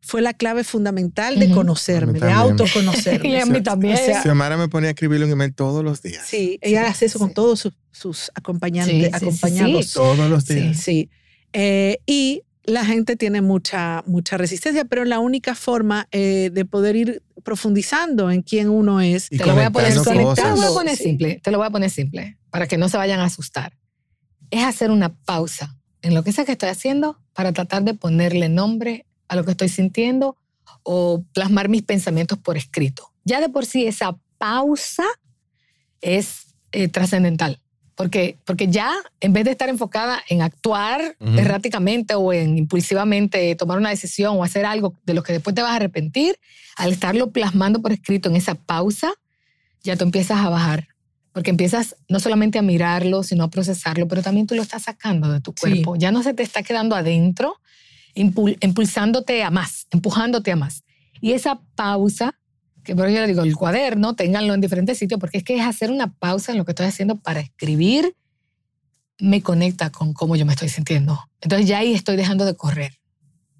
fue la clave fundamental de conocerme, de autoconocerme. y a mí también. O sea, me ponía a escribirlo en email todos los días. Sí, ella hace eso con todos sus, sus acompañantes, acompañados. Todos los días. Sí, eh, y la gente tiene mucha, mucha resistencia, pero la única forma eh, de poder ir profundizando en quién uno es. te lo voy a poner, te lo voy a poner simple, te lo voy a poner simple, para que no se vayan a asustar. Es hacer una pausa en lo que sea que estoy haciendo para tratar de ponerle nombre a lo que estoy sintiendo o plasmar mis pensamientos por escrito. Ya de por sí esa pausa es eh, trascendental. Porque, porque ya, en vez de estar enfocada en actuar erráticamente o en impulsivamente tomar una decisión o hacer algo de lo que después te vas a arrepentir, al estarlo plasmando por escrito en esa pausa, ya tú empiezas a bajar. Porque empiezas no solamente a mirarlo, sino a procesarlo, pero también tú lo estás sacando de tu cuerpo. Ya no se te está quedando adentro, impulsándote a más, empujándote a más. Y esa pausa, que por yo le digo, el cuaderno, ténganlo en diferentes sitios, porque es que es hacer una pausa en lo que estoy haciendo para escribir, me conecta con cómo yo me estoy sintiendo. Entonces ya ahí estoy dejando de correr.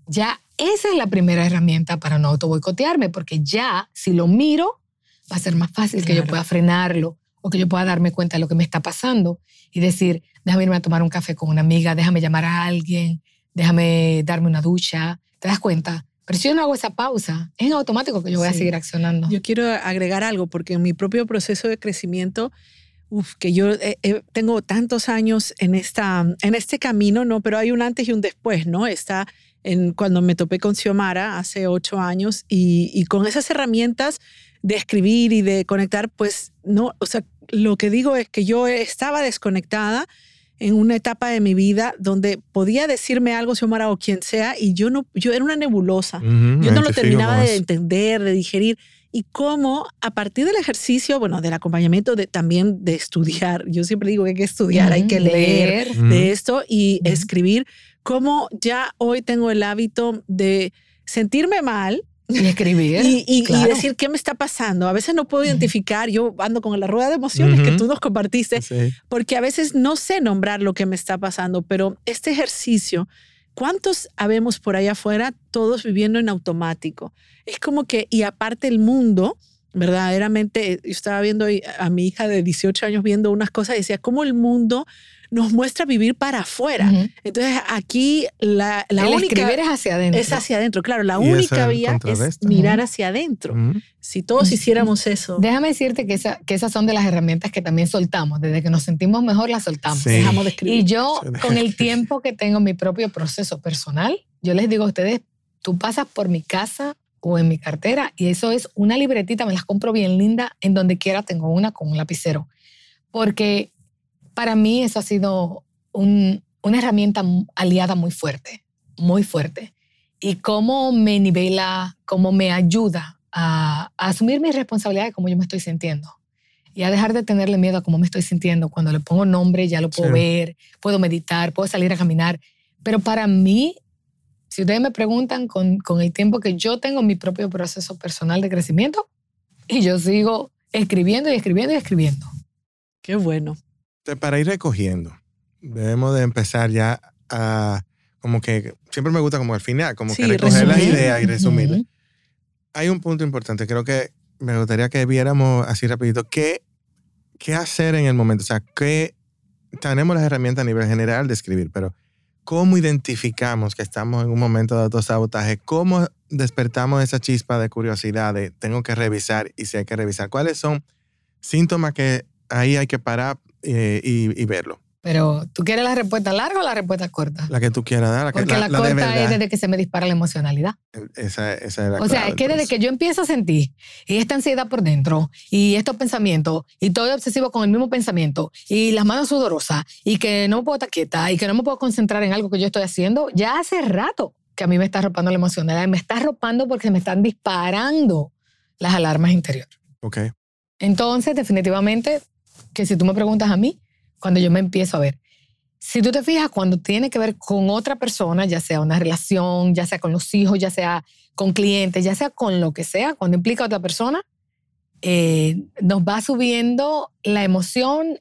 Ya esa es la primera herramienta para no auto boicotearme, porque ya si lo miro, va a ser más fácil que yo pueda frenarlo o que yo pueda darme cuenta de lo que me está pasando y decir, déjame irme a tomar un café con una amiga, déjame llamar a alguien, déjame darme una ducha, ¿te das cuenta? Pero si yo no hago esa pausa, es en automático que yo voy a seguir accionando. Yo quiero agregar algo, porque en mi propio proceso de crecimiento, uf, que yo eh, eh, tengo tantos años en, esta, en este camino, ¿no? Pero hay un antes y un después, ¿no? Está en, cuando me topé con Xiomara hace ocho años y, y con esas herramientas de escribir y de conectar, pues, no, o sea, lo que digo es que yo estaba desconectada, en una etapa de mi vida donde podía decirme algo, Xiomara, o quien sea, y yo no, yo era una nebulosa. yo no lo terminaba de entender, de digerir. Y cómo a partir del ejercicio, bueno, del acompañamiento, de, también de estudiar, yo siempre digo que hay que estudiar, hay que leer, de esto y escribir, cómo ya hoy tengo el hábito de sentirme mal, y escribir. y, decir qué me está pasando. A veces no puedo identificar, yo ando con la rueda de emociones que tú nos compartiste, porque a veces no sé nombrar lo que me está pasando, pero este ejercicio, ¿cuántos habemos por allá afuera todos viviendo en automático? Es como que, y aparte el mundo, verdaderamente, yo estaba viendo a mi hija de 18 años viendo unas cosas y decía, ¿cómo el mundo nos muestra vivir para afuera. Entonces aquí la, la el única escribir es hacia adentro. es hacia adentro. Claro, la única vía es mirar hacia adentro. Si todos hiciéramos eso, Déjame decirte que, esa- que esas son de las herramientas que también soltamos. Desde que nos sentimos mejor, las soltamos. Sí. dejamos de escribir. Y yo, con el tiempo que tengo en mi propio proceso personal, yo les digo a ustedes, tú pasas por mi casa o en mi cartera y eso es una libretita, me las compro bien linda, en donde quiera tengo una con un lapicero. Porque para mí eso ha sido un- una herramienta aliada muy fuerte, muy fuerte. Y cómo me nivela, cómo me ayuda a, a asumir mi responsabilidad de cómo yo me estoy sintiendo. Y a dejar de tenerle miedo a cómo me estoy sintiendo. Cuando le pongo nombre, ya lo puedo Sí. ver, puedo meditar, puedo salir a caminar. Pero para mí, si ustedes me preguntan con, con el tiempo que yo tengo mi propio proceso personal de crecimiento, y yo sigo escribiendo y escribiendo y escribiendo. Qué bueno. Entonces, para ir recogiendo, debemos de empezar ya a, como que, siempre me gusta como al final, como Sí, que recoger las resumir. ideas y resumirlas. Hay un punto importante, creo que me gustaría que viéramos así rapidito, ¿qué, qué hacer en el momento? O sea, ¿qué, tenemos las herramientas a nivel general de escribir, pero ¿cómo identificamos que estamos en un momento de autosabotaje? ¿Cómo despertamos esa chispa de curiosidad de tengo que revisar y si hay que revisar? ¿Cuáles son síntomas que ahí hay que parar eh, y, y verlo? Pero, ¿tú quieres la respuesta larga o la respuesta corta? La que tú quieras dar, la, que, Porque la, la, la de corta verdad. es desde que se me dispara la emocionalidad. Esa, esa es la O sea, es que desde que yo empiezo a sentir y esta ansiedad por dentro y estos pensamientos y todo obsesivo con el mismo pensamiento y las manos sudorosas y que no me puedo estar quieta y que no me puedo concentrar en algo que yo estoy haciendo, ya hace rato que a mí me está arropando la emocionalidad me está arropando porque me están disparando las alarmas interiores. Ok. Entonces, definitivamente, que si tú me preguntas a mí, cuando yo me empiezo a ver, si tú te fijas, cuando tiene que ver con otra persona, ya sea una relación, ya sea con los hijos, ya sea con clientes, ya sea con lo que sea, cuando implica a otra persona, eh, nos va subiendo la emoción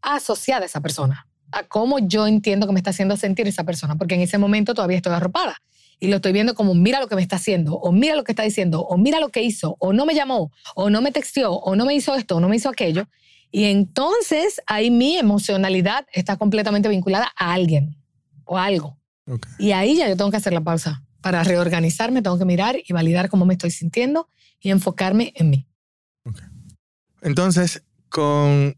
asociada a esa persona, a cómo yo entiendo que me está haciendo sentir esa persona, porque en ese momento todavía estoy arropada y lo estoy viendo como mira lo que me está haciendo, o mira lo que está diciendo, o mira lo que hizo, o no me llamó, o no me texteó, o no me hizo esto, o no me hizo aquello. Y entonces ahí mi emocionalidad está completamente vinculada a alguien o a algo. Y ahí ya yo tengo que hacer la pausa. Para reorganizarme, tengo que mirar y validar cómo me estoy sintiendo y enfocarme en mí. Entonces, con,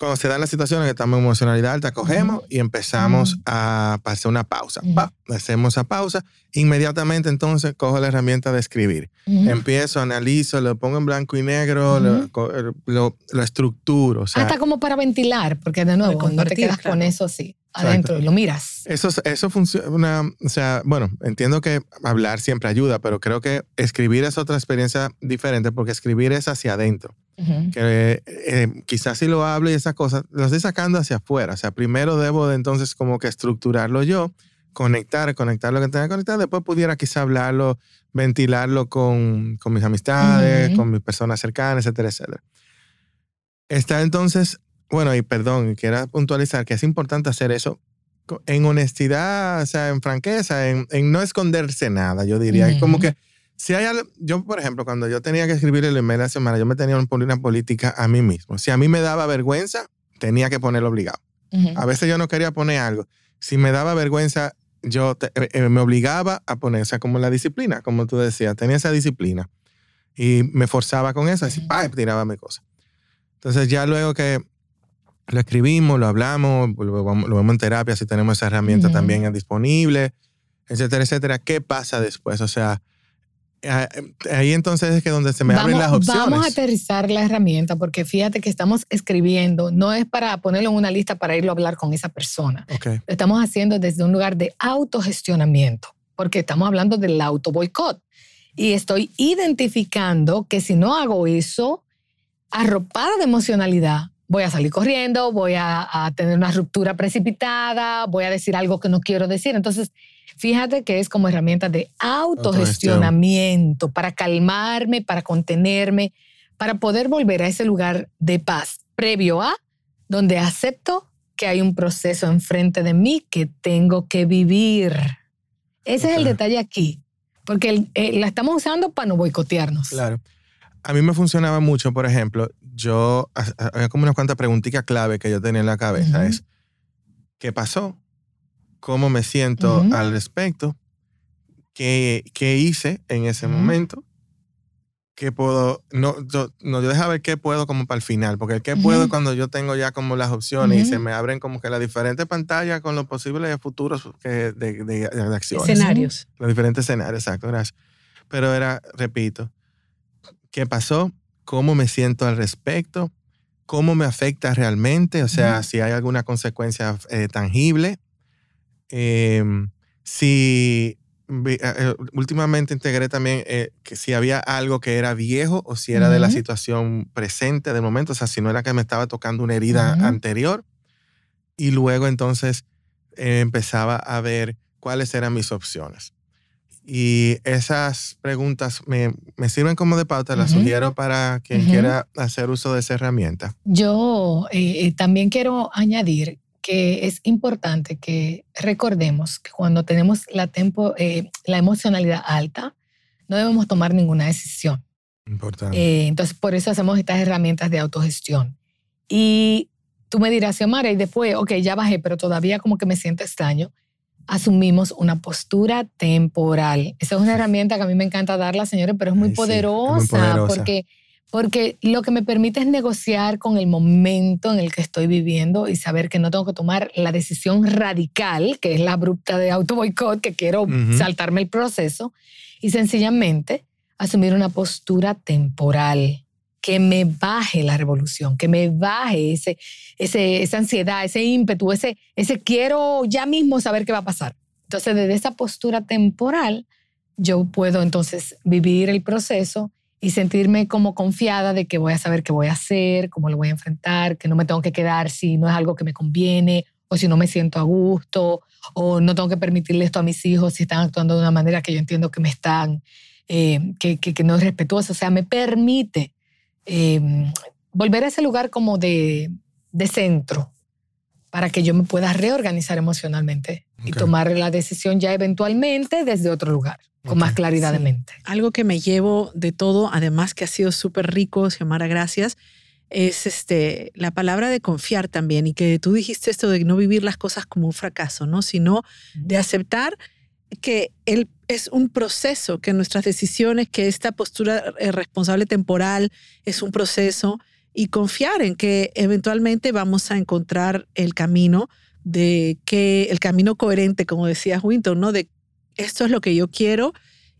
cuando se dan las situaciones que estamos en emocionalidad alta, cogemos y empezamos a pasar una pausa. Pa, hacemos esa pausa. Inmediatamente, entonces, cojo la herramienta de escribir. Empiezo, analizo, lo pongo en blanco y negro, lo- Ujú. co- lo, lo estructuro. O sea, Hasta como para ventilar, porque de nuevo, no te quedas con claro. eso así, adentro, y lo miras. Eso, eso funciona, o sea, bueno, entiendo que hablar siempre ayuda, pero creo que escribir es otra experiencia diferente porque escribir es hacia adentro. Ujú. Que eh, quizás si lo hablo y esas cosas, lo estoy sacando hacia afuera. O sea, primero debo de entonces como que estructurarlo yo, conectar, conectar lo que tenga que conectar, después pudiera quizá hablarlo, ventilarlo con, con mis amistades, Ujú. con mis personas cercanas, etcétera, etcétera. Está entonces, bueno, y perdón, quiero puntualizar que es importante hacer eso en honestidad, o sea, en franqueza, en, en no esconderse nada, yo diría. Es como Ujú. que si hay algo, yo por ejemplo, cuando yo tenía que escribir el email la semana, yo me tenía que poner una política a mí mismo. Si a mí me daba vergüenza, tenía que ponerlo obligado. A veces yo no quería poner algo. Si me daba vergüenza, yo te- eh, eh, me obligaba a poner, o sea, como la disciplina, como tú decías, tenía esa disciplina. Y me forzaba con eso, así, Ujú. ¡pah! tiraba mi cosa. Entonces ya luego que lo escribimos, lo hablamos, lo vamos, lo vemos en terapia si tenemos esa herramienta también disponible, etcétera, etcétera. ¿Qué pasa después? O sea, ahí entonces es que donde se me abren las opciones. Vamos a aterrizar la herramienta porque fíjate que estamos escribiendo, no es para ponerlo en una lista para irlo a hablar con esa persona. Lo estamos haciendo desde un lugar de autogestionamiento, porque estamos hablando del auto boicot. Y estoy identificando que si no hago eso, arropada de emocionalidad, voy a salir corriendo, voy a, a tener una ruptura precipitada, voy a decir algo que no quiero decir. Entonces, fíjate que es como herramienta de autogestionamiento para calmarme, para contenerme, para poder volver a ese lugar de paz previo a donde acepto que hay un proceso enfrente de mí que tengo que vivir. Ese es el detalle aquí, porque el- eh, la estamos usando para no boicotearnos. Claro. A mí me funcionaba mucho, por ejemplo, yo, había como unas cuantas preguntitas clave que yo tenía en la cabeza. Es, qué pasó, cómo me siento al respecto, qué, qué hice en ese momento, qué puedo, no yo, no, yo dejaba ver qué puedo como para el final, porque el qué puedo cuando yo tengo ya como las opciones y se me abren como que las diferentes pantallas con los posibles futuros que, de, de, de acciones. Escenarios. Los diferentes escenarios, exacto, gracias. Pero era, repito, ¿qué pasó? ¿Cómo me siento al respecto? ¿Cómo me afecta realmente? O sea, si hay alguna consecuencia eh, tangible. Em, si eh, eh, últimamente integré también que si había algo que era viejo o si era de la situación presente del momento, o sea, si no era que me estaba tocando una herida anterior. Y luego entonces empezaba a ver cuáles eran mis opciones. Y esas preguntas me, me sirven como de pauta, las Ujú. sugiero para quien Ujú. quiera hacer uso de esa herramienta. Yo eh, eh, también quiero añadir que es importante que recordemos que cuando tenemos la, tempo, eh, la emocionalidad alta, no debemos tomar ninguna decisión. Importante. Eh, entonces, por eso hacemos estas herramientas de autogestión. Y tú me dirás, Xiomara, y después, ok, ya bajé, pero todavía como que me siento extraño. Asumimos una postura temporal. Esa es una herramienta que a mí me encanta darla, señores, pero es muy, Ay, sí, es muy poderosa, poderosa. porque porque lo que me permite es negociar con el momento en el que estoy viviendo y saber que no tengo que tomar la decisión radical, que es la abrupta de auto boicot, que quiero Ujú. saltarme el proceso, y sencillamente asumir una postura temporal que me baje la revolución, que me baje ese, ese, esa ansiedad, ese ímpetu, ese, ese quiero ya mismo saber qué va a pasar. Entonces, desde esa postura temporal, yo puedo entonces vivir el proceso y sentirme como confiada de que voy a saber qué voy a hacer, cómo lo voy a enfrentar, que no me tengo que quedar si no es algo que me conviene o si no me siento a gusto o no tengo que permitirle esto a mis hijos si están actuando de una manera que yo entiendo que me están, eh, que, que, que no es respetuosa. O sea, me permite eh, volver a ese lugar como de, de centro para que yo me pueda reorganizar emocionalmente y tomar la decisión ya eventualmente desde otro lugar, con más claridad de mente. Algo que me llevo de todo, además que ha sido súper rico, Xiomara, gracias, es este, la palabra de confiar también y que tú dijiste esto de no vivir las cosas como un fracaso, ¿no? Sino de aceptar que el, es un proceso, que nuestras decisiones, que esta postura eh, responsable temporal es un proceso y confiar en que eventualmente vamos a encontrar el camino de que el camino coherente, como decía Winton, ¿no? De esto es lo que yo quiero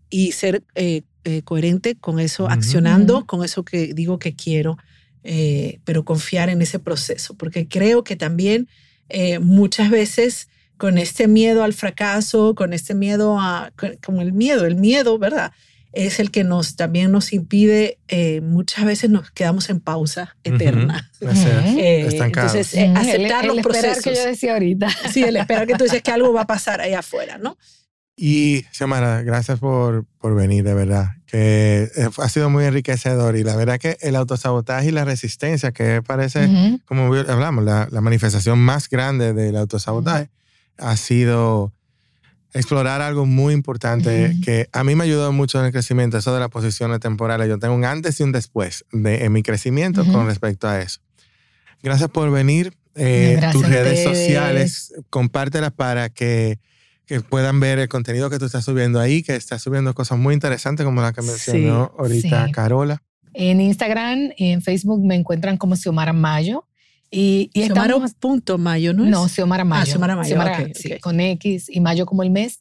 y ser eh, eh, coherente con eso, Ujú. accionando Ujú. con eso que digo que quiero, eh, pero confiar en ese proceso, porque creo que también eh, muchas veces con este miedo al fracaso, con este miedo a, como el miedo, el miedo, ¿verdad? Es el que nos también nos impide, eh, muchas veces nos quedamos en pausa eterna. Es, Ujú. Eh, entonces, eh, aceptar el, los el esperar procesos. que yo decía ahorita. Sí, el esperar que tú dices que algo va a pasar allá afuera, ¿no? Y Xiomara, gracias por, por venir, de verdad, que eh, ha sido muy enriquecedor y la verdad que el autosabotaje y la resistencia, que parece, Ujú. como hablamos, la, la manifestación más grande del autosabotaje, ha sido explorar algo muy importante que a mí me ayudó mucho en el crecimiento, eso de las posiciones temporales. Yo tengo un antes y un después de, en mi crecimiento con respecto a eso. Gracias por venir. Eh, Gracias tus redes sociales, compártelas para que, que puedan ver el contenido que tú estás subiendo ahí, que estás subiendo cosas muy interesantes como la que Sí, mencionó ahorita sí. Carola. En Instagram y en Facebook me encuentran como Xiomara Mayo. Y, y Xiomara estamos- punto mayo, ¿no es? No, Xiomara Mayo. Xiomara Mayo, ok, sí, ok. con X y Mayo como el mes.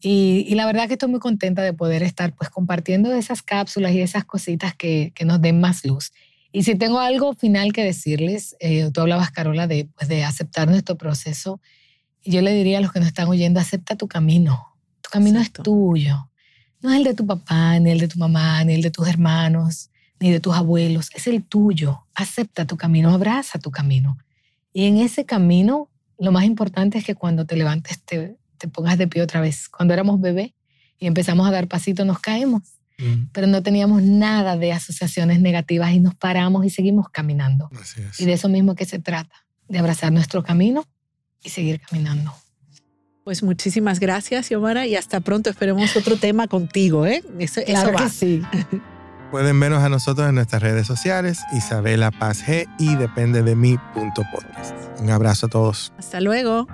Y, y la verdad que estoy muy contenta de poder estar pues compartiendo esas cápsulas y esas cositas que, que nos den más luz. Y si tengo algo final que decirles, eh, tú hablabas, Carola, de, pues, de aceptar nuestro proceso. Yo le diría a los que nos están oyendo, acepta tu camino. Tu camino Exacto. es tuyo. No es el de tu papá, ni el de tu mamá, ni el de tus hermanos, ni de tus abuelos. Es el tuyo. Acepta tu camino, abraza tu camino. Y en ese camino, lo más importante es que cuando te levantes te, te pongas de pie otra vez. Cuando éramos bebé y empezamos a dar pasitos, nos caemos, pero no teníamos nada de asociaciones negativas y nos paramos y seguimos caminando. Así es. Y de eso mismo que se trata, de abrazar nuestro camino y seguir caminando. Pues muchísimas gracias, Xiomara, y hasta pronto. Esperemos otro tema contigo, ¿eh? Eso, eso Claro va. que sí. Pueden vernos a nosotros en nuestras redes sociales, Isabela Paz G y depende de mí.podcast. Un abrazo a todos. Hasta luego.